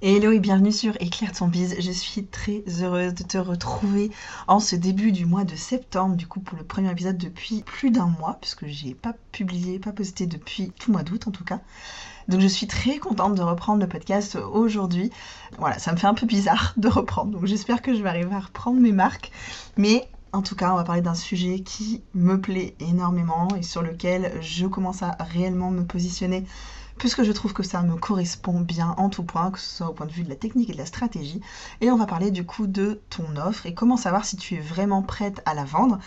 Hello et bienvenue sur Éclaire ton bise. Je suis très heureuse de te retrouver en ce début du mois de septembre, du coup pour le premier épisode depuis plus d'un mois, puisque j'ai pas publié, pas posté depuis tout le mois d'août en tout cas. Donc je suis très contente de reprendre le podcast aujourd'hui. Voilà, ça me fait un peu bizarre de reprendre, donc j'espère que je vais arriver à reprendre mes marques. Mais en tout cas, on va parler d'un sujet qui me plaît énormément et sur lequel je commence à réellement me positionner puisque je trouve que ça me correspond bien en tout point, que ce soit au point de vue de la technique et de la stratégie. Et on va parler du coup de ton offre et comment savoir si tu es vraiment prête à la vendre.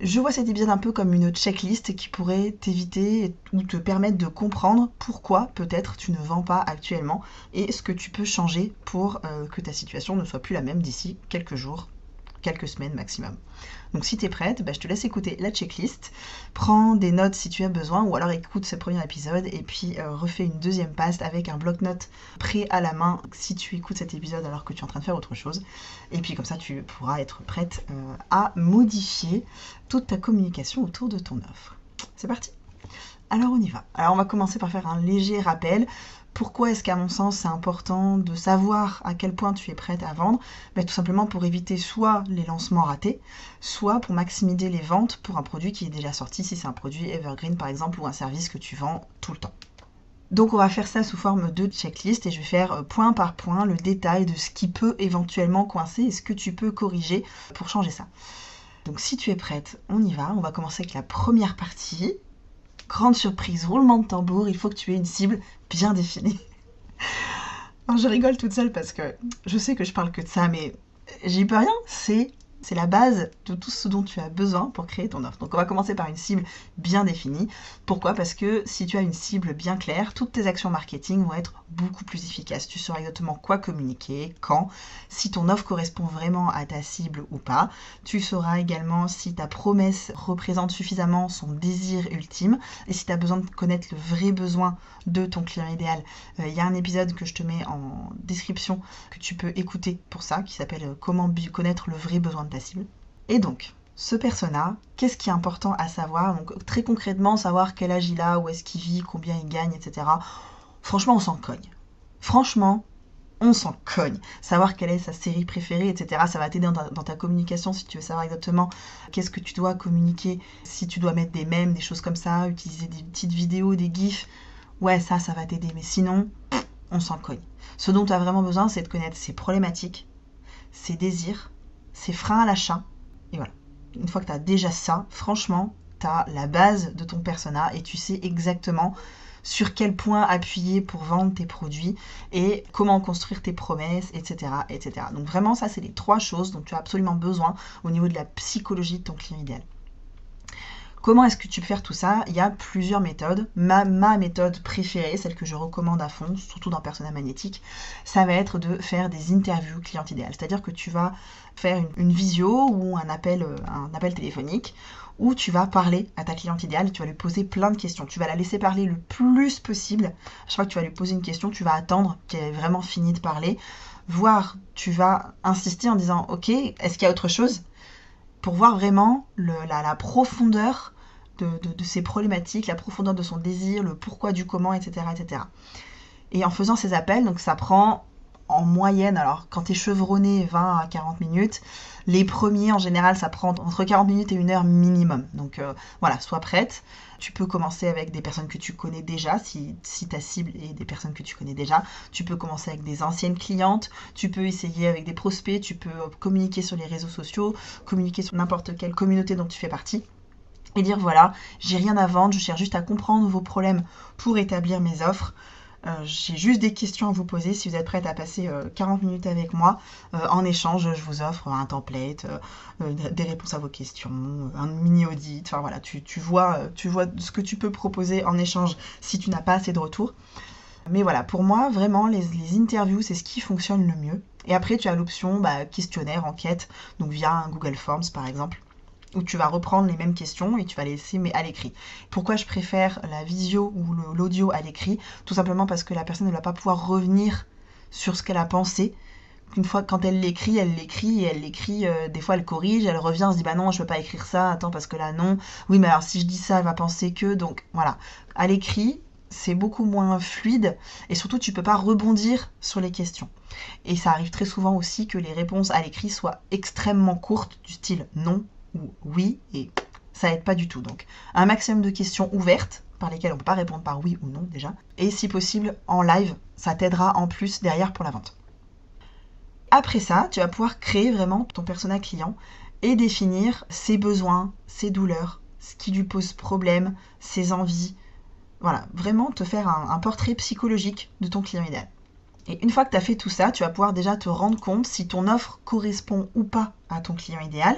Je vois cet épisode un peu comme une checklist qui pourrait t'éviter ou te permettre de comprendre pourquoi peut-être tu ne vends pas actuellement et ce que tu peux changer pour euh, que ta situation ne soit plus la même d'ici quelques jours, quelques semaines maximum. Donc si tu es prête, bah, je te laisse écouter la checklist. Prends des notes si tu as besoin ou alors écoute ce premier épisode et puis euh, refais une deuxième passe avec un bloc-notes prêt à la main si tu écoutes cet épisode alors que tu es en train de faire autre chose. Et puis comme ça, tu pourras être prête euh, à modifier toute ta communication autour de ton offre. C'est parti alors on y va. Alors on va commencer par faire un léger rappel. Pourquoi est-ce qu'à mon sens c'est important de savoir à quel point tu es prête à vendre? Ben, Tout simplement pour éviter soit les lancements ratés, soit pour maximiser les ventes pour un produit qui est déjà sorti, si c'est un produit evergreen par exemple ou un service que tu vends tout le temps. Donc on va faire ça sous forme de checklist et je vais faire euh, point par point le détail de ce qui peut éventuellement coincer et ce que tu peux corriger pour changer ça. Donc si tu es prête, on y va. On va commencer avec la première partie grande surprise, roulement de tambour, il faut que tu aies une cible bien définie. Alors je rigole toute seule parce que je sais que je parle que de ça, mais j'y peux rien, c'est c'est la base de tout ce dont tu as besoin pour créer ton offre. Donc on va commencer par une cible bien définie. Pourquoi? Parce que si tu as une cible bien claire, toutes tes actions marketing vont être beaucoup plus efficaces. Tu sauras exactement quoi communiquer, quand, si ton offre correspond vraiment à ta cible ou pas. Tu sauras également si ta promesse représente suffisamment son désir ultime et si tu as besoin de connaître le vrai besoin de ton client idéal. Euh, il y a un épisode que je te mets en description que tu peux écouter pour ça qui s'appelle Comment connaître le vrai besoin de ta Et donc, ce persona, qu'est-ce qui est important à savoir? Donc très concrètement, savoir quel âge il a, où est-ce qu'il vit, combien il gagne, etc. Franchement, on s'en cogne. Franchement, on s'en cogne. Savoir quelle est sa série préférée, etc. Ça va t'aider dans, dans, ta communication si tu veux savoir exactement qu'est-ce que tu dois communiquer, si tu dois mettre des mèmes, des choses comme ça, utiliser des petites vidéos, des gifs. Ouais, ça, ça va t'aider. Mais sinon, on s'en cogne. Ce dont tu as vraiment besoin, c'est de connaître ses problématiques, ses désirs, ses freins à l'achat. Et voilà. Une fois que tu as déjà ça, franchement, tu as la base de ton persona et tu sais exactement sur quel point appuyer pour vendre tes produits et comment construire tes promesses, etc. etc. Donc vraiment, ça, c'est les trois choses dont tu as absolument besoin au niveau de la psychologie de ton client idéal. Comment est-ce que tu peux faire tout ça? Il y a plusieurs méthodes. Ma, méthode préférée, celle que je recommande à fond, surtout dans Persona Magnétique, ça va être de faire des interviews client idéal. C'est-à-dire que tu vas faire une, visio ou un appel, euh, un appel téléphonique où tu vas parler à ta cliente idéale, tu vas lui poser plein de questions. Tu vas la laisser parler le plus possible. Chaque fois que tu vas lui poser une question, tu vas attendre qu'elle ait vraiment fini de parler. Voire, tu vas insister en disant Ok, est-ce qu'il y a autre chose? Pour voir vraiment la, profondeur de, ses problématiques, la profondeur de son désir, le pourquoi du comment, etc. etc. Et en faisant ces appels, donc ça prend en moyenne, alors quand tu es chevronné 20 à 40 minutes, les premiers en général ça prend entre 40 minutes et une heure minimum. Donc euh, voilà, sois prête. Tu peux commencer avec des personnes que tu connais déjà, si, si ta cible est des personnes que tu connais déjà. Tu peux commencer avec des anciennes clientes, tu peux essayer avec des prospects, tu peux communiquer sur les réseaux sociaux, communiquer sur n'importe quelle communauté dont tu fais partie et dire voilà, j'ai rien à vendre, je cherche juste à comprendre vos problèmes pour établir mes offres. Euh, j'ai juste des questions à vous poser. Si vous êtes prête à passer 40 euh, minutes avec moi, euh, en échange, je vous offre un template, des réponses à vos questions, un mini audit. Enfin voilà, tu, vois, tu vois ce que tu peux proposer en échange si tu n'as pas assez de retours. Mais voilà, pour moi, vraiment, les, interviews, c'est ce qui fonctionne le mieux. Et après, tu as l'option bah, questionnaire, enquête, donc via un Google Forms par exemple où tu vas reprendre les mêmes questions et tu vas les laisser mais à l'écrit. Pourquoi je préfère la visio ou l'audio à l'écrit? Tout simplement parce que la personne ne va pas pouvoir revenir sur ce qu'elle a pensé. Une fois quand elle l'écrit, elle l'écrit et elle l'écrit, euh, des fois elle corrige, elle revient, elle se dit bah non, je peux pas écrire ça, attends parce que là non. Oui, mais alors si je dis ça, elle va penser que donc voilà. À l'écrit, c'est beaucoup moins fluide et surtout tu peux pas rebondir sur les questions. Et ça arrive très souvent aussi que les réponses à l'écrit soient extrêmement courtes, du style non, ou oui, et ça aide pas du tout. Donc, un maximum de questions ouvertes par lesquelles on peut pas répondre par oui ou non déjà, et si possible en live, ça t'aidera en plus derrière pour la vente. Après ça, tu vas pouvoir créer vraiment ton persona client et définir ses besoins, ses douleurs, ce qui lui pose problème, ses envies. Voilà, vraiment te faire un, un portrait psychologique de ton client idéal. Et une fois que tu as fait tout ça, tu vas pouvoir déjà te rendre compte si ton offre correspond ou pas à ton client idéal.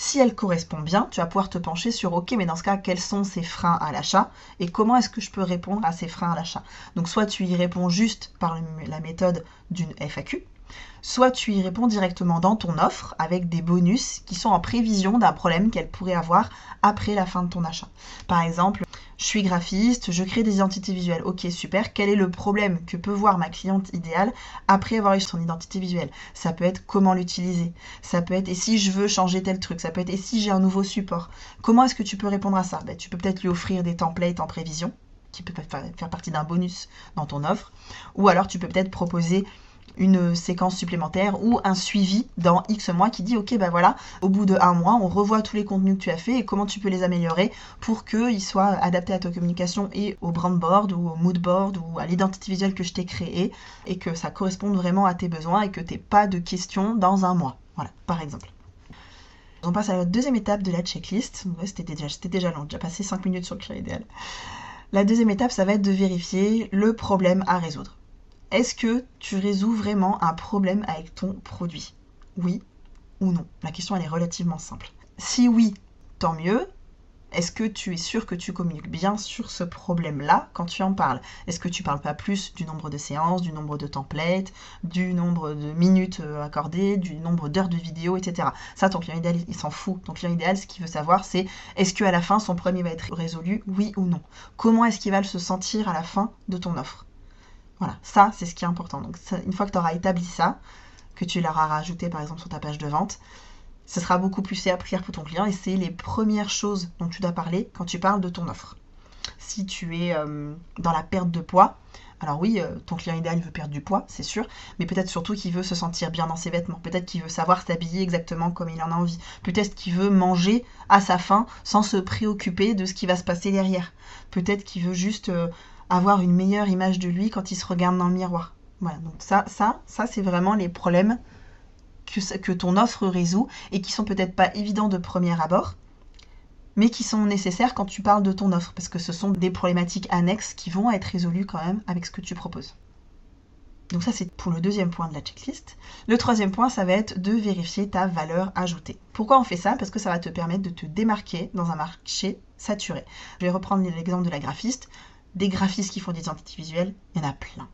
Si elle correspond bien, tu vas pouvoir te pencher sur OK, mais dans ce cas, quels sont ces freins à l'achat et comment est-ce que je peux répondre à ces freins à l'achat? Donc soit tu y réponds juste par la méthode d'une FAQ, soit tu y réponds directement dans ton offre avec des bonus qui sont en prévision d'un problème qu'elle pourrait avoir après la fin de ton achat. Par exemple, je suis graphiste, je crée des identités visuelles. Ok, super. Quel est le problème que peut voir ma cliente idéale après avoir eu son identité visuelle? Ça peut être comment l'utiliser. Ça peut être et si je veux changer tel truc? Ça peut être et si j'ai un nouveau support? Comment est-ce que tu peux répondre à ça? Ben, Tu peux peut-être lui offrir des templates en prévision qui peut faire partie d'un bonus dans ton offre. Ou alors tu peux peut-être proposer une séquence supplémentaire ou un suivi dans X mois qui dit ok ben voilà, au bout de un mois, on revoit tous les contenus que tu as fait et comment tu peux les améliorer pour qu'ils soient adaptés à ta communication et au brand board ou au mood board ou à l'identité visuelle que je t'ai créée et que ça corresponde vraiment à tes besoins et que tu n'aies pas de questions dans un mois. Voilà, par exemple. On passe à la deuxième étape de la checklist. c'était déjà, déjà long, déjà passé 5 minutes sur le créer idéal. La deuxième étape, ça va être de vérifier le problème à résoudre. Est-ce que tu résous vraiment un problème avec ton produit? Oui ou non? La question elle est relativement simple. Si oui, tant mieux. Est-ce que tu es sûr que tu communiques bien sur ce problème-là quand tu en parles? Est-ce que tu parles pas plus du nombre de séances, du nombre de templates, du nombre de minutes euh, accordées, du nombre d'heures de vidéo, etc. Ça, ton client idéal, il s'en fout. Ton client idéal, ce qu'il veut savoir, c'est est-ce qu'à la fin, son problème va être résolu, oui ou non? Comment est-ce qu'il va se sentir à la fin de ton offre? Voilà, ça, c'est ce qui est important. Donc, une fois que tu auras établi ça, que tu l'auras rajouté par exemple sur ta page de vente, ce sera beaucoup plus simple pour ton client et c'est les premières choses dont tu dois parler quand tu parles de ton offre. Si tu es euh, dans la perte de poids, alors oui, euh, ton client idéal veut perdre du poids, c'est sûr, mais peut-être surtout qu'il veut se sentir bien dans ses vêtements, peut-être qu'il veut savoir s'habiller exactement comme il en a envie, peut-être qu'il veut manger à sa faim sans se préoccuper de ce qui va se passer derrière, peut-être qu'il veut juste euh, avoir une meilleure image de lui quand il se regarde dans le miroir. Voilà, donc ça, ça, ça c'est vraiment les problèmes que, ton offre résout et qui sont peut-être pas évidents de premier abord, mais qui sont nécessaires quand tu parles de ton offre, parce que ce sont des problématiques annexes qui vont être résolues quand même avec ce que tu proposes. Donc ça, c'est pour le deuxième point de la checklist. Le troisième point, ça va être de vérifier ta valeur ajoutée. Pourquoi on fait ça? Parce que ça va te permettre de te démarquer dans un marché saturé. Je vais reprendre l'exemple de la graphiste des graphistes qui font des identités visuelles, il y en a plein.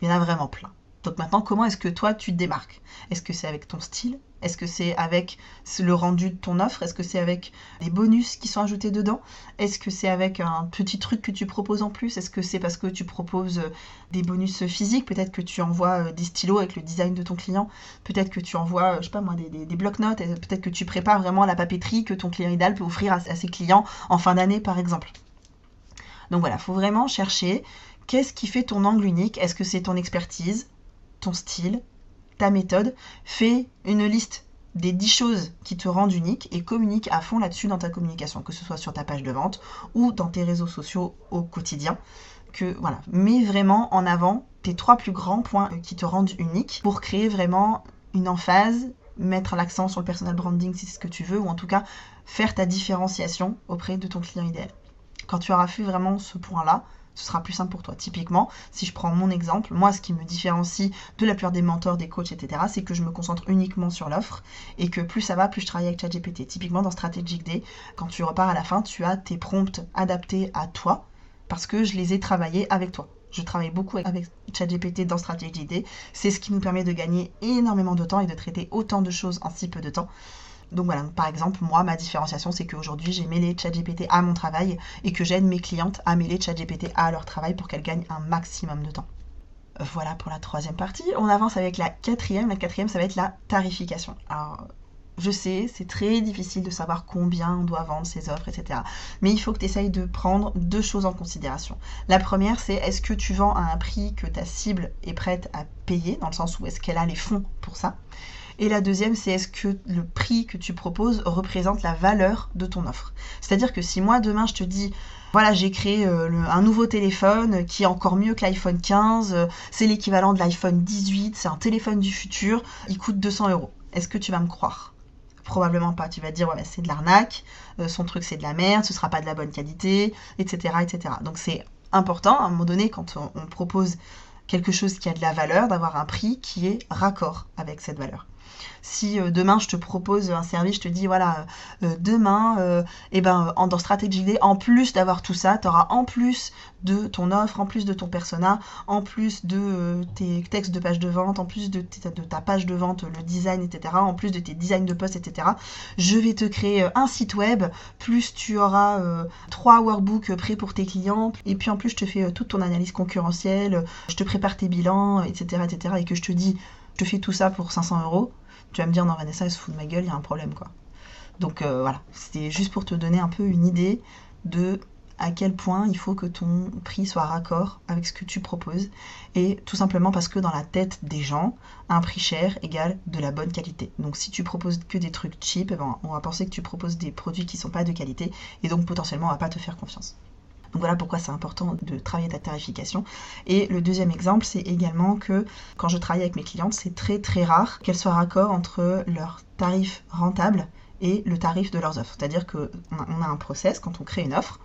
Il y en a vraiment plein. Donc maintenant, comment est-ce que toi, tu te démarques? Est-ce que c'est avec ton style? Est-ce que c'est avec le rendu de ton offre? Est-ce que c'est avec les bonus qui sont ajoutés dedans? Est-ce que c'est avec un petit truc que tu proposes en plus? Est-ce que c'est parce que tu proposes euh, des bonus physiques? Peut-être que tu envoies euh, des stylos avec le design de ton client. Peut-être que tu envoies, euh, je sais pas moi, des, des, blocs-notes. Peut-être que tu prépares vraiment la papeterie que ton client idéal peut offrir à ses clients en fin d'année, par exemple. Donc voilà, il faut vraiment chercher qu'est-ce qui fait ton angle unique. Est-ce que c'est ton expertise, ton style, ta méthode? Fais une liste des 10 choses qui te rendent unique et communique à fond là-dessus dans ta communication, que ce soit sur ta page de vente ou dans tes réseaux sociaux au quotidien. Que voilà, mets vraiment en avant tes trois plus grands points qui te rendent unique pour créer vraiment une emphase, mettre l'accent sur le personal branding si c'est ce que tu veux, ou en tout cas faire ta différenciation auprès de ton client idéal. Quand tu auras fait vraiment ce point-là, ce sera plus simple pour toi. Typiquement, si je prends mon exemple, moi, ce qui me différencie de la plupart des mentors, des coachs, etc., c'est que je me concentre uniquement sur l'offre et que plus ça va, plus je travaille avec ChatGPT. Typiquement, dans Strategic Day, quand tu repars à la fin, tu as tes prompts adaptés à toi parce que je les ai travaillés avec toi. Je travaille beaucoup avec ChatGPT dans Strategy Day. C'est ce qui nous permet de gagner énormément de temps et de traiter autant de choses en si peu de temps. Donc voilà, par exemple, moi, ma différenciation, c'est qu'aujourd'hui, j'ai mêlé ChatGPT à mon travail et que j'aide mes clientes à mêler ChatGPT à leur travail pour qu'elles gagnent un maximum de temps. Voilà pour la troisième partie. On avance avec la quatrième. La quatrième, ça va être la tarification. Alors, je sais, c'est très difficile de savoir combien on doit vendre ses offres, etc. Mais il faut que tu essayes de prendre deux choses en considération. La première, c'est est-ce que tu vends à un prix que ta cible est prête à payer, dans le sens où est-ce qu'elle a les fonds pour ça? Et la deuxième, c'est est-ce que le prix que tu proposes représente la valeur de ton offre. C'est-à-dire que si moi demain je te dis voilà, j'ai créé euh, un nouveau téléphone qui est encore mieux que l'iPhone 15, euh, c'est l'équivalent de l'iPhone 18, c'est un téléphone du futur, il coûte 200 euros. Est-ce que tu vas me croire? Probablement pas. Tu vas te dire, ouais, c'est de l'arnaque, euh, son truc c'est de la merde, ce sera pas de la bonne qualité, etc. etc. Donc c'est important, à un moment donné, quand on propose quelque chose qui a de la valeur, d'avoir un prix qui est raccord avec cette valeur. Si euh, demain je te propose un service, je te dis voilà, euh, euh, demain, et ben, en, dans Strategy Day, en plus d'avoir tout ça, tu auras en plus de ton offre, en plus de ton persona, en plus de tes textes de page de vente, en plus de, de, ta page de vente, le design, etc., en plus de tes designs de poste, etc., je vais te créer un site web, plus tu auras trois workbooks prêts pour tes clients, et puis en plus je te fais toute ton analyse concurrentielle, je te prépare tes bilans, etc., etc., et que je te dis, je te fais tout ça pour 500 euros tu vas me dire non Vanessa elle se fout de ma gueule, il y a un problème quoi. Donc euh, voilà, c'était juste pour te donner un peu une idée de à quel point il faut que ton prix soit raccord avec ce que tu proposes. Et tout simplement parce que dans la tête des gens, un prix cher égale de la bonne qualité. Donc si tu proposes que des trucs cheap, eh ben, on va penser que tu proposes des produits qui ne sont pas de qualité et donc potentiellement on va pas te faire confiance. Donc voilà pourquoi c'est important de travailler ta tarification. Et le deuxième exemple, c'est également que quand je travaille avec mes clientes, c'est très très rare qu'elles soient raccord entre leur tarif rentable et le tarif de leurs offres. C'est-à-dire qu'on a un process quand on crée une offre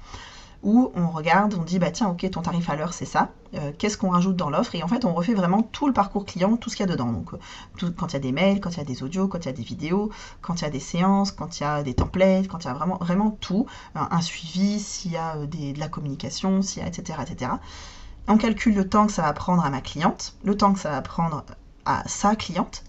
où on regarde, on dit bah tiens ok ton tarif à l'heure c'est ça, euh, qu'est-ce qu'on rajoute dans l'offre? Et en fait on refait vraiment tout le parcours client, tout ce qu'il y a dedans. Donc euh, quand il y a des mails, quand il y a des audios, quand il y a des vidéos, quand il y a des séances, quand il y a des templates, quand il y a vraiment tout, un suivi, s'il y a euh, de la communication, s'il y a etc etc. On calcule le temps que ça va prendre à ma cliente, le temps que ça va prendre à sa cliente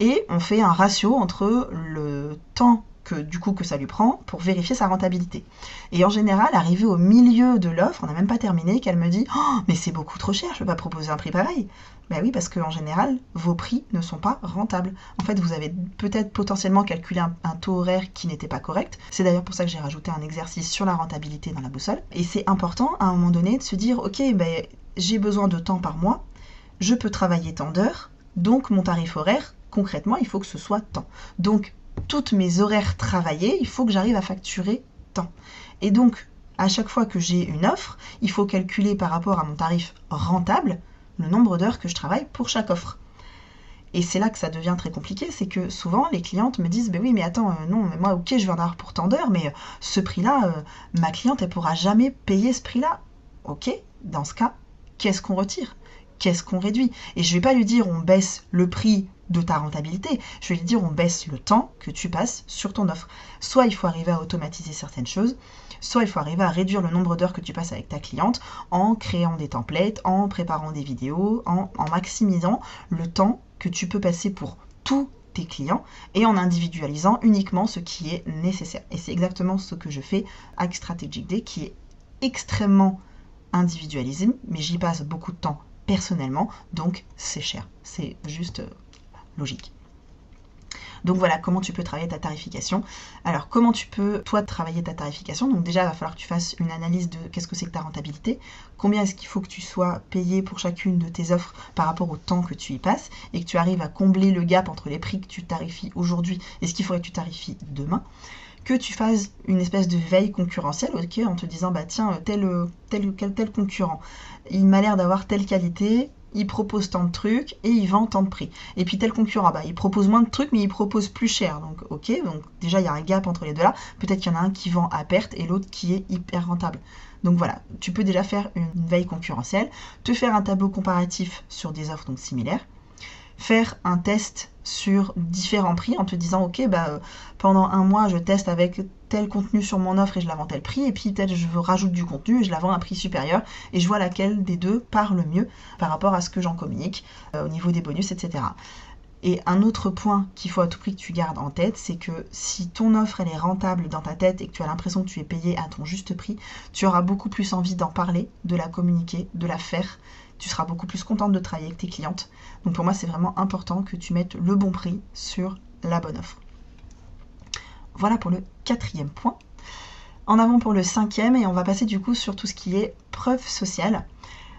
et on fait un ratio entre le temps du coup que ça lui prend pour vérifier sa rentabilité. Et en général, arrivé au milieu de l'offre, on n'a même pas terminé, qu'elle me dit oh, mais c'est beaucoup trop cher, je ne peux pas proposer un prix pareil. Ben oui, parce qu'en général, vos prix ne sont pas rentables. En fait, vous avez peut-être potentiellement calculé un, taux horaire qui n'était pas correct. C'est d'ailleurs pour ça que j'ai rajouté un exercice sur la rentabilité dans la boussole. Et c'est important à un moment donné de se dire ok, ben, j'ai besoin de temps par mois, je peux travailler tant d'heures, donc mon tarif horaire, concrètement, il faut que ce soit tant. Donc toutes mes horaires travaillés, il faut que j'arrive à facturer tant. Et donc, à chaque fois que j'ai une offre, il faut calculer par rapport à mon tarif rentable le nombre d'heures que je travaille pour chaque offre. Et c'est là que ça devient très compliqué, c'est que souvent les clientes me disent, ben oui, mais attends, euh, non, mais moi, ok, je veux en avoir pour tant d'heures, mais euh, ce prix-là, euh, ma cliente, elle pourra jamais payer ce prix-là. Ok, dans ce cas, qu'est-ce qu'on retire? Qu'est-ce qu'on réduit? Et je vais pas lui dire, on baisse le prix de ta rentabilité. Je vais dire, on baisse le temps que tu passes sur ton offre. Soit il faut arriver à automatiser certaines choses, soit il faut arriver à réduire le nombre d'heures que tu passes avec ta cliente en créant des templates, en préparant des vidéos, en, maximisant le temps que tu peux passer pour tous tes clients et en individualisant uniquement ce qui est nécessaire. Et c'est exactement ce que je fais avec Strategic Day qui est extrêmement individualisé, mais j'y passe beaucoup de temps personnellement, donc c'est cher. C'est juste euh, Donc voilà comment tu peux travailler ta tarification. Alors comment tu peux toi travailler ta tarification? Donc déjà il va falloir que tu fasses une analyse de qu'est-ce que c'est que ta rentabilité, combien est-ce qu'il faut que tu sois payé pour chacune de tes offres par rapport au temps que tu y passes et que tu arrives à combler le gap entre les prix que tu tarifies aujourd'hui et ce qu'il faudrait que tu tarifies demain. Que tu fasses une espèce de veille concurrentielle, en te disant bah tiens tel tel tel, tel concurrent, il m'a l'air d'avoir telle qualité, il propose tant de trucs et il vend tant de prix. Et puis tel concurrent, bah, il propose moins de trucs mais il propose plus cher. Donc ok, donc déjà il y a un gap entre les deux là. Peut-être qu'il y en a un qui vend à perte et l'autre qui est hyper rentable. Donc voilà, tu peux déjà faire une veille concurrentielle, te faire un tableau comparatif sur des offres donc similaires, faire un test sur différents prix en te disant ok bah pendant un mois je teste avec tel contenu sur mon offre et je la vends tel prix et puis peut-être je rajoute du contenu et je la vends à un prix supérieur et je vois laquelle des deux parle mieux par rapport à ce que j'en communique euh, au niveau des bonus etc. Et un autre point qu'il faut à tout prix que tu gardes en tête, c'est que si ton offre elle est rentable dans ta tête et que tu as l'impression que tu es payé à ton juste prix, tu auras beaucoup plus envie d'en parler, de la communiquer, de la faire. Tu seras beaucoup plus contente de travailler avec tes clientes. Donc pour moi, c'est vraiment important que tu mettes le bon prix sur la bonne offre. Voilà pour le quatrième point. En avant pour le cinquième, et on va passer du coup sur tout ce qui est preuve sociale.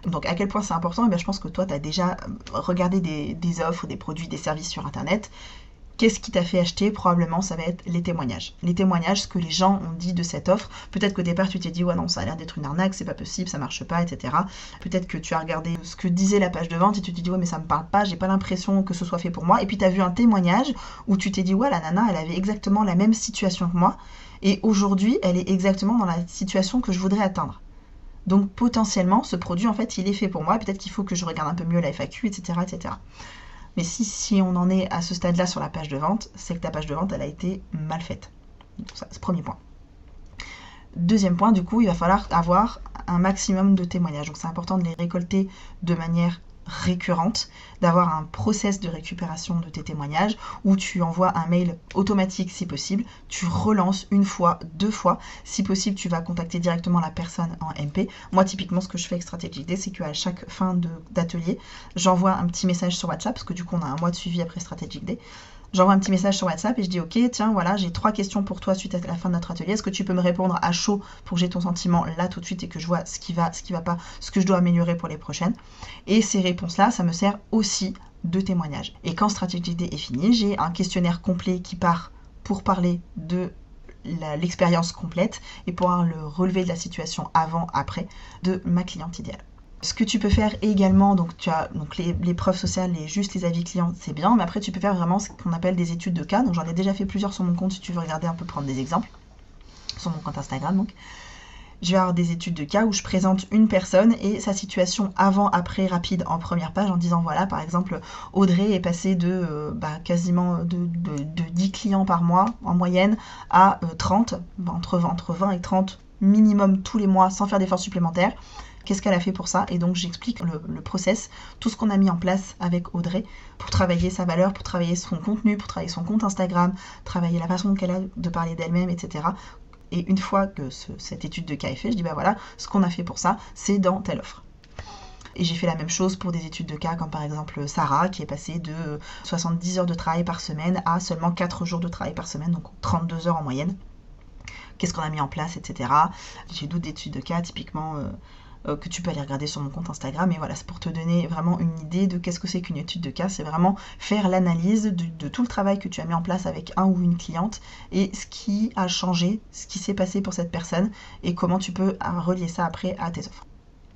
Donc à quel point c'est important? Eh Je pense que toi, tu as déjà regardé des, offres, des produits, des services sur Internet. Qu'est-ce qui t'a fait acheter Probablement, ça va être les témoignages. Les témoignages, ce que les gens ont dit de cette offre. Peut-être qu'au départ, tu t'es dit, ouais, non, ça a l'air d'être une arnaque, c'est pas possible, ça marche pas, etc. Peut-être que tu as regardé ce que disait la page de vente et tu t'es dit, ouais, mais ça me parle pas, j'ai pas l'impression que ce soit fait pour moi. Et puis tu as vu un témoignage où tu t'es dit, ouais, la nana, elle avait exactement la même situation que moi. Et aujourd'hui, elle est exactement dans la situation que je voudrais atteindre. Donc potentiellement, ce produit, en fait, il est fait pour moi. Peut-être qu'il faut que je regarde un peu mieux la FAQ, etc. etc. Mais si, on en est à ce stade-là sur la page de vente, c'est que ta page de vente, elle a été mal faite. ça, c'est premier point. Deuxième point, du coup, il va falloir avoir un maximum de témoignages. Donc c'est important de les récolter de manière récurrente, d'avoir un process de récupération de tes témoignages où tu envoies un mail automatique si possible, tu relances une fois, deux fois, si possible tu vas contacter directement la personne en MP. Moi typiquement ce que je fais avec Strategic Day c'est qu'à chaque fin d'atelier j'envoie un petit message sur WhatsApp parce que du coup on a un mois de suivi après Strategic Day j'envoie un petit message sur WhatsApp et je dis ok tiens voilà j'ai trois questions pour toi suite à la fin de notre atelier. Est-ce que tu peux me répondre à chaud pour que j'ai ton sentiment là tout de suite et que je vois ce qui va ce qui va pas ce que je dois améliorer pour les prochaines? Et ces réponses là ça me sert aussi de témoignage. Et quand Strategy Day est fini j'ai un questionnaire complet qui part pour parler de l'expérience complète et pouvoir le relever de la situation avant après de ma cliente idéale ce que tu peux faire également, donc tu as donc les, preuves sociales et juste les avis clients, c'est bien, mais après tu peux faire vraiment ce qu'on appelle des études de cas. Donc j'en ai déjà fait plusieurs sur mon compte si tu veux regarder un peu, prendre des exemples sur mon compte Instagram. Donc je vais avoir des études de cas où je présente une personne et sa situation avant, après, rapide en première page en disant voilà, par exemple, Audrey est passée de euh, bah, quasiment de, 10 clients par mois en moyenne à 30, euh, entre, entre 20 et 30 minimum tous les mois sans faire d'efforts supplémentaires. Qu'est-ce qu'elle a fait pour ça Et donc j'explique le, process, tout ce qu'on a mis en place avec Audrey pour travailler sa valeur, pour travailler son contenu, pour travailler son compte Instagram, travailler la façon qu'elle a de parler d'elle-même, etc. Et une fois que cette étude de cas est faite, je dis bah voilà, ce qu'on a fait pour ça, c'est dans telle offre. Et j'ai fait la même chose pour des études de cas, comme par exemple Sarah, qui est passée de 70 heures de travail par semaine à seulement 4 jours de travail par semaine, donc 32 heures en moyenne. Qu'est-ce qu'on a mis en place, etc. J'ai d'autres études de cas, typiquement euh, euh, que tu peux aller regarder sur mon compte Instagram. Et voilà, c'est pour te donner vraiment une idée de qu'est-ce que c'est qu'une étude de cas. C'est vraiment faire l'analyse de, tout le travail que tu as mis en place avec un ou une cliente et ce qui a changé, ce qui s'est passé pour cette personne et comment tu peux relier ça après à tes offres.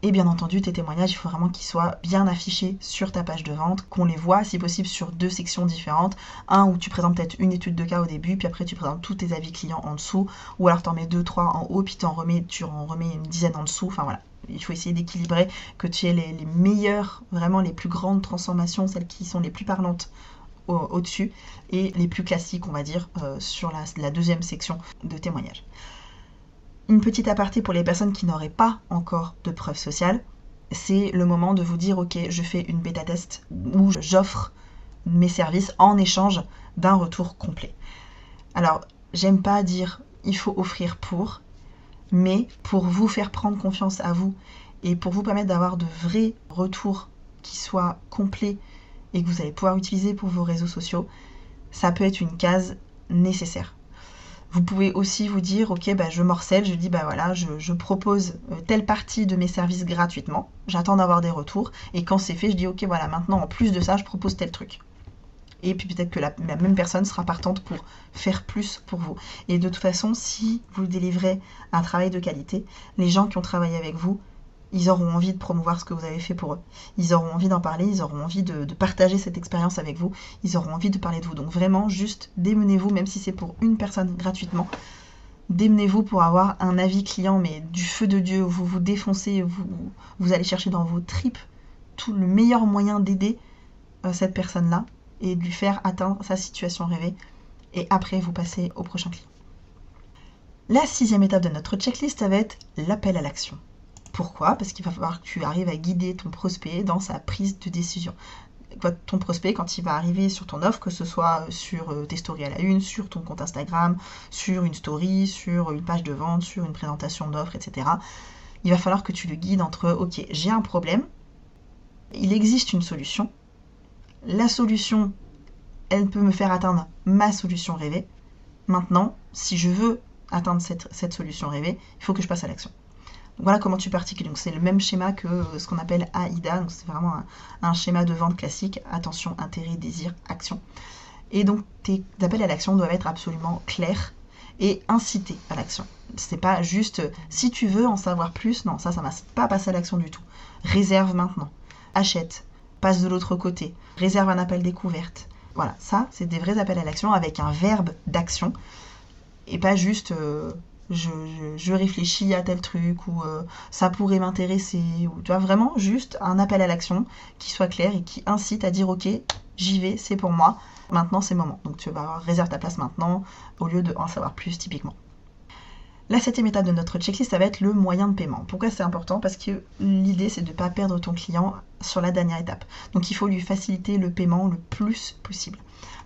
Et bien entendu, tes témoignages, il faut vraiment qu'ils soient bien affichés sur ta page de vente, qu'on les voit si possible sur deux sections différentes. Un où tu présentes peut-être une étude de cas au début, puis après tu présentes tous tes avis clients en dessous, ou alors tu en mets deux, trois en haut, puis remets, tu en remets une dizaine en dessous. Enfin voilà, il faut essayer d'équilibrer, que tu aies les, meilleures, vraiment les plus grandes transformations, celles qui sont les plus parlantes au-dessus, et les plus classiques, on va dire, euh, sur la, deuxième section de témoignages. Une petite aparté pour les personnes qui n'auraient pas encore de preuve sociale, c'est le moment de vous dire ok, je fais une bêta test où j'offre mes services en échange d'un retour complet. Alors, j'aime pas dire il faut offrir pour, mais pour vous faire prendre confiance à vous et pour vous permettre d'avoir de vrais retours qui soient complets et que vous allez pouvoir utiliser pour vos réseaux sociaux, ça peut être une case nécessaire. Vous pouvez aussi vous dire, ok, bah, je morcelle, je dis, bah voilà, je, propose euh, telle partie de mes services gratuitement, j'attends d'avoir des retours, et quand c'est fait, je dis, ok, voilà, maintenant, en plus de ça, je propose tel truc et puis peut-être que la, même personne sera partante pour faire plus pour vous. Et de toute façon, si vous délivrez un travail de qualité, les gens qui ont travaillé avec vous, ils auront envie de promouvoir ce que vous avez fait pour eux. Ils auront envie d'en parler, ils auront envie de, partager cette expérience avec vous, ils auront envie de parler de vous. Donc vraiment, juste démenez-vous, même si c'est pour une personne gratuitement. Démenez-vous pour avoir un avis client, mais du feu de Dieu, vous vous défoncez, vous, allez chercher dans vos tripes tout le meilleur moyen d'aider euh, cette personne-là et de lui faire atteindre sa situation rêvée. Et après, vous passez au prochain client. La sixième étape de notre checklist, ça va être l'appel à l'action. Pourquoi? Parce qu'il va falloir que tu arrives à guider ton prospect dans sa prise de décision. Ton prospect, quand il va arriver sur ton offre, que ce soit sur euh, tes stories à la une, sur ton compte Instagram, sur une story, sur une page de vente, sur une présentation d'offre, etc., il va falloir que tu le guides entre ok, j'ai un problème, il existe une solution, la solution, elle peut me faire atteindre ma solution rêvée. Maintenant, si je veux atteindre cette, solution rêvée, il faut que je passe à l'action. Voilà comment tu particules. Donc c'est le même schéma que euh, ce qu'on appelle AIDA. Donc c'est vraiment un, schéma de vente classique. Attention, intérêt, désir, action. Et donc tes appels à l'action doivent être absolument clairs et incités à l'action. C'est pas juste si tu veux en savoir plus. Non, ça, ça ne va pas passer à l'action du tout. Réserve maintenant. Achète. Passe de l'autre côté. Réserve un appel découverte. Voilà, ça, c'est des vrais appels à l'action avec un verbe d'action et pas juste euh, je, réfléchis à tel truc ou euh, ça pourrait m'intéresser ou tu vois vraiment juste un appel à l'action qui soit clair et qui incite à dire ok j'y vais c'est pour moi maintenant c'est le moment donc tu vas réserver ta place maintenant au lieu de en savoir plus typiquement la septième étape de notre checklist, ça va être le moyen de paiement. Pourquoi c'est important? Parce que l'idée, c'est de ne pas perdre ton client sur la dernière étape. Donc il faut lui faciliter le paiement le plus possible.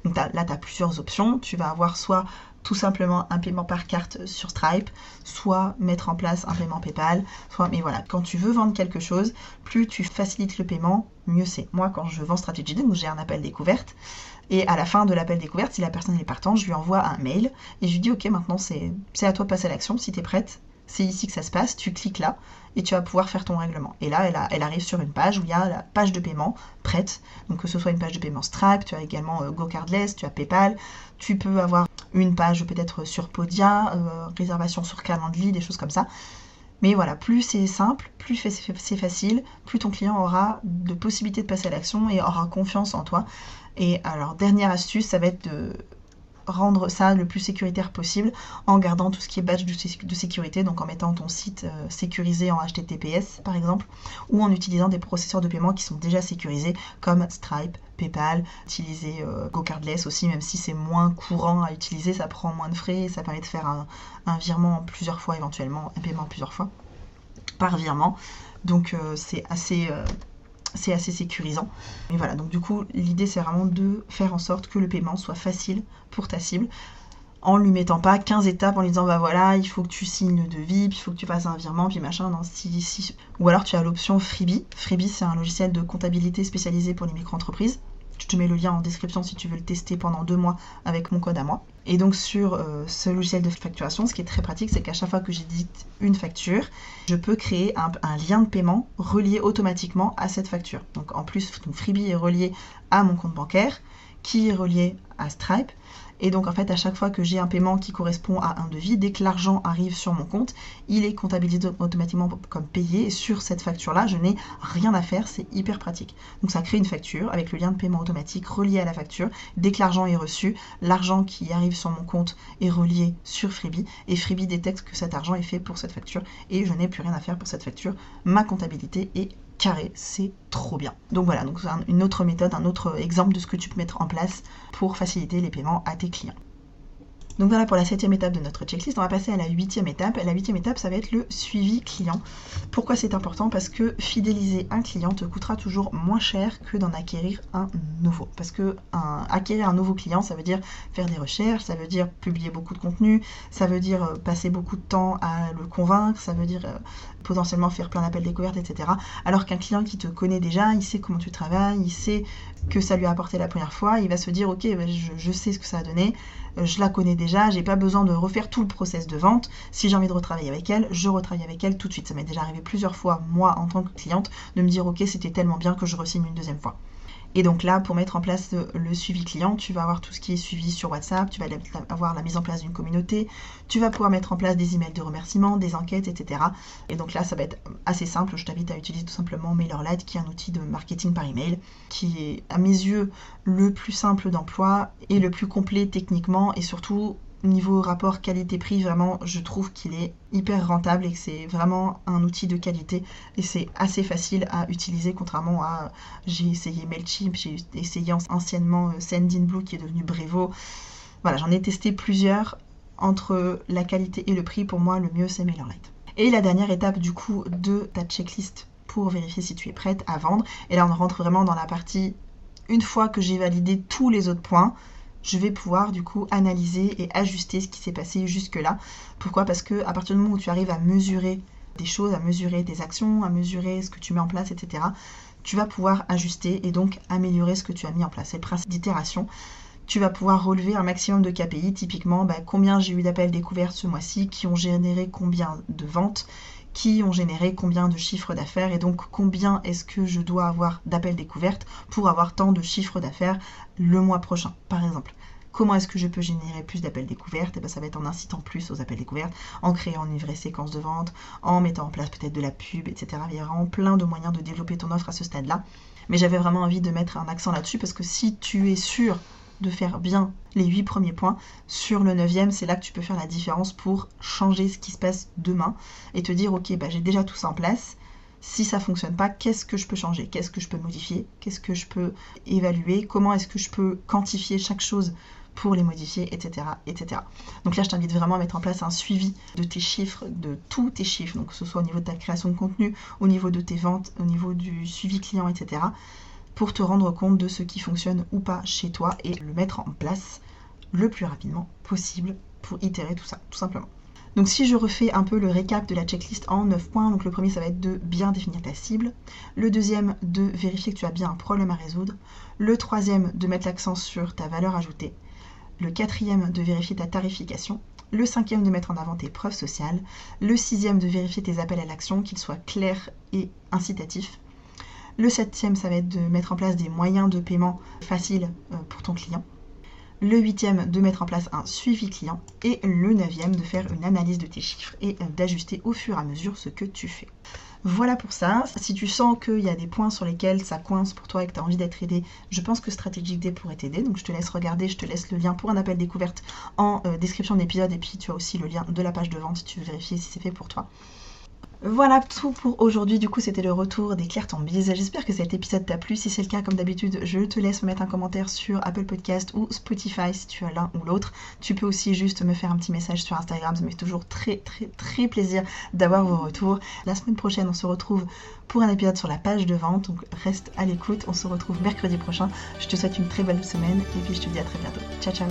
Donc là, tu as plusieurs options. Tu vas avoir soit tout simplement un paiement par carte sur Stripe, soit mettre en place un paiement PayPal, soit mais voilà, quand tu veux vendre quelque chose, plus tu facilites le paiement, mieux c'est. Moi quand je vends Strategy donc j'ai un appel découverte et à la fin de l'appel découverte, si la personne est partante, je lui envoie un mail et je lui dis OK, maintenant c'est à toi de passer à l'action si tu es prête. C'est ici que ça se passe, tu cliques là et tu vas pouvoir faire ton règlement. Et là, elle, arrive sur une page où il y a la page de paiement prête. Donc que ce soit une page de paiement Stripe, tu as également euh, GoCardless, tu as PayPal, tu peux avoir une page peut-être sur Podia, euh, réservation sur Calendly, des choses comme ça. Mais voilà, plus c'est simple, plus c'est facile, plus ton client aura de possibilités de passer à l'action et aura confiance en toi. Et alors, dernière astuce, ça va être de rendre ça le plus sécuritaire possible en gardant tout ce qui est badge de sécurité, donc en mettant ton site euh, sécurisé en HTTPS par exemple, ou en utilisant des processeurs de paiement qui sont déjà sécurisés comme Stripe, PayPal, utiliser euh, GoCardless aussi, même si c'est moins courant à utiliser, ça prend moins de frais et ça permet de faire un, virement plusieurs fois éventuellement, un paiement plusieurs fois par virement. Donc euh, c'est assez c'est assez sécurisant. Et voilà, donc du coup, l'idée c'est vraiment de faire en sorte que le paiement soit facile pour ta cible en lui mettant pas 15 étapes en lui disant bah voilà, il faut que tu signes le devis, puis il faut que tu fasses un virement, puis machin, non, si, si. Ou alors tu as l'option Freebie. Freebie, c'est un logiciel de comptabilité spécialisé pour les micro-entreprises. Je te mets le lien en description si tu veux le tester pendant deux mois avec mon code à moi. Et donc sur euh, ce logiciel de facturation, ce qui est très pratique, c'est qu'à chaque fois que j'édite une facture, je peux créer un, lien de paiement relié automatiquement à cette facture. Donc en plus, Freebie est relié à mon compte bancaire, qui est relié à Stripe, et donc en fait, à chaque fois que j'ai un paiement qui correspond à un devis, dès que l'argent arrive sur mon compte, il est comptabilisé automatiquement comme payé. sur cette facture-là, je n'ai rien à faire, c'est hyper pratique. Donc ça crée une facture avec le lien de paiement automatique relié à la facture. Dès que l'argent est reçu, l'argent qui arrive sur mon compte est relié sur Freebie et Freebie détecte que cet argent est fait pour cette facture et je n'ai plus rien à faire pour cette facture. Ma comptabilité est carré, c'est trop bien. Donc voilà, donc c'est une autre méthode, un autre exemple de ce que tu peux mettre en place pour faciliter les paiements à tes clients. Donc voilà pour la septième étape de notre checklist. On va passer à la huitième étape. La huitième étape, ça va être le suivi client. Pourquoi c'est important? Parce que fidéliser un client te coûtera toujours moins cher que d'en acquérir un nouveau. Parce que acquérir un nouveau client, ça veut dire faire des recherches, ça veut dire publier beaucoup de contenu, ça veut dire euh, passer beaucoup de temps à le convaincre, ça veut dire euh, potentiellement faire plein d'appels découvertes, etc. Alors qu'un client qui te connaît déjà, il sait comment tu travailles, il sait que ça lui a apporté la première fois, il va se dire ok, bah, je, sais ce que ça a donné, euh, je la connais déjà, j'ai pas besoin de refaire tout le process de vente. Si j'ai envie de retravailler avec elle, je retravaille avec elle tout de suite. Ça m'est déjà arrivé plusieurs fois, moi en tant que cliente, de me dire ok, c'était tellement bien que je resigne une deuxième fois. Et donc là, pour mettre en place le suivi client, tu vas avoir tout ce qui est suivi sur WhatsApp, tu vas avoir la mise en place d'une communauté, tu vas pouvoir mettre en place des emails de remerciement, des enquêtes, etc. Et donc là, ça va être assez simple. Je t'invite à utiliser tout simplement MailerLite, qui est un outil de marketing par email, qui est à mes yeux le plus simple d'emploi et le plus complet techniquement et surtout niveau rapport qualité-prix, vraiment, je trouve qu'il est hyper rentable et que c'est vraiment un outil de qualité et c'est assez facile à utiliser contrairement à j'ai essayé Mailchimp, j'ai essayé anciennement euh, Sendinblue qui est devenu Brevo. Voilà, j'en ai testé plusieurs. Entre la qualité et le prix, pour moi, le mieux c'est MailerLite. Et la dernière étape du coup de ta checklist pour vérifier si tu es prête à vendre. Et là, on rentre vraiment dans la partie, une fois que j'ai validé tous les autres points, je vais pouvoir du coup analyser et ajuster ce qui s'est passé jusque-là. Pourquoi? Parce que à partir du moment où tu arrives à mesurer des choses, à mesurer tes actions, à mesurer ce que tu mets en place, etc., tu vas pouvoir ajuster et donc améliorer ce que tu as mis en place. C'est le principe d'itération. Tu vas pouvoir relever un maximum de KPI, typiquement bah, combien j'ai eu d'appels découverts ce mois-ci, qui ont généré combien de ventes, qui ont généré combien de chiffres d'affaires et donc combien est-ce que je dois avoir d'appels découvertes pour avoir tant de chiffres d'affaires le mois prochain, par exemple. Comment est-ce que je peux générer plus d'appels découvertes? Et eh ben, Ça va être en incitant plus aux appels découvertes, en créant une vraie séquence de vente, en mettant en place peut-être de la pub, etc. Il y a vraiment plein de moyens de développer ton offre à ce stade-là. Mais j'avais vraiment envie de mettre un accent là-dessus parce que si tu es sûr de faire bien les huit premiers points, sur le neuvième, c'est là que tu peux faire la différence pour changer ce qui se passe demain et te dire ok, bah, j'ai déjà tout ça en place. Si ça fonctionne pas, qu'est-ce que je peux changer? Qu'est-ce que je peux modifier? Qu'est-ce que je peux évaluer? Comment est-ce que je peux quantifier chaque chose pour les modifier, etc., etc. Donc là, je t'invite vraiment à mettre en place un suivi de tes chiffres, de tous tes chiffres, donc que ce soit au niveau de ta création de contenu, au niveau de tes ventes, au niveau du suivi client, etc., pour te rendre compte de ce qui fonctionne ou pas chez toi et le mettre en place le plus rapidement possible pour itérer tout ça, tout simplement. Donc si je refais un peu le récap de la checklist en 9 points, le premier ça va être de bien définir ta cible, le deuxième de vérifier que tu as bien un problème à résoudre, le troisième de mettre l'accent sur ta valeur ajoutée, le quatrième de vérifier ta tarification, le cinquième de mettre en avant tes preuves sociales, le sixième de vérifier tes appels à l'action, qu'ils soient clairs et incitatifs. Le septième, ça va être de mettre en place des moyens de paiement faciles euh, pour ton client. Le huitième, de mettre en place un suivi client. Et le neuvième, de faire une analyse de tes chiffres et euh, d'ajuster au fur et à mesure ce que tu fais. Voilà pour ça. Si tu sens qu'il y a des points sur lesquels ça coince pour toi et que tu as envie d'être aidé, je pense que Strategic pourrait t'aider. Donc je te laisse regarder, je te laisse le lien pour un appel découverte en euh, description de l'épisode et puis tu as aussi le lien de la page de vente si tu veux vérifier si c'est fait pour toi. Voilà tout pour aujourd'hui. Du coup, c'était le retour des Claire Bise. J'espère que cet épisode t'a plu. Si c'est le cas, comme d'habitude, je te laisse me mettre un commentaire sur Apple Podcast ou Spotify si tu as l'un ou l'autre. Tu peux aussi juste me faire un petit message sur Instagram. Ça me fait toujours très, très, très plaisir d'avoir vos retours. La semaine prochaine, on se retrouve pour un épisode sur la page de vente. Donc, reste à l'écoute. On se retrouve mercredi prochain. Je te souhaite une très belle semaine et puis je te dis à très bientôt. Ciao, ciao.